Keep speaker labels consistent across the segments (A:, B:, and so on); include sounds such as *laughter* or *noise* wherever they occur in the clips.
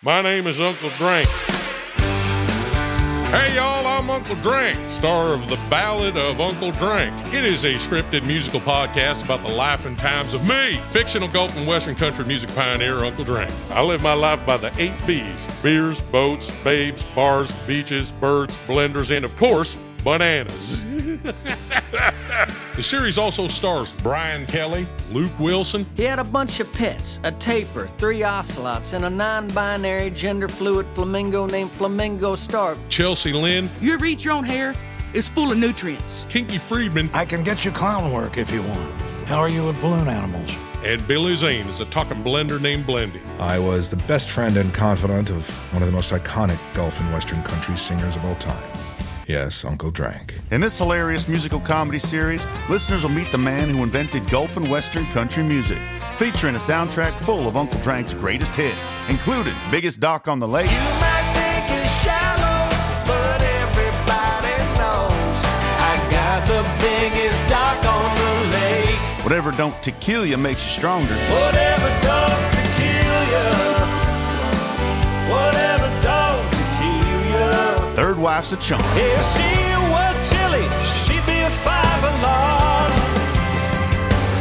A: My name is Uncle Drank. Hey y'all, I'm Uncle Drank, star of The Ballad of Uncle Drank. It is a scripted musical podcast about the life and times of me, fictional Gulf and Western country music pioneer Uncle Drank. I live my life by the eight B's beers, boats, babes, bars, beaches, birds, blenders, and of course, bananas. *laughs* the series also stars Brian Kelly, Luke Wilson,
B: He had a bunch of pets a tapir, three ocelots, and a non binary gender fluid flamingo named Flamingo Star.
A: Chelsea Lynn,
C: You ever eat your own hair? It's full of nutrients.
A: Kinky Friedman,
D: I can get you clown work if you want. How are you with balloon animals?
A: and Billy Zane is a talking blender named Blendy.
E: I was the best friend and confidant of one of the most iconic Gulf and Western country singers of all time. Yes, Uncle Drank.
F: In this hilarious musical comedy series, listeners will meet the man who invented Gulf and Western country music, featuring a soundtrack full of Uncle Drank's greatest hits, including Biggest Dock on the Lake,
B: might think it's shallow, but everybody knows I got the biggest dock on the lake.
F: Whatever Don't Tequila Makes You Stronger,
B: Whatever
F: life's a charm.
B: If she was chilly, she'd be a five alarm.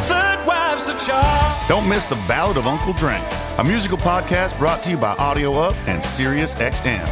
B: Third wife's a charm.
F: Don't miss the Ballad of Uncle Drank, a musical podcast brought to you by Audio Up and Sirius XM.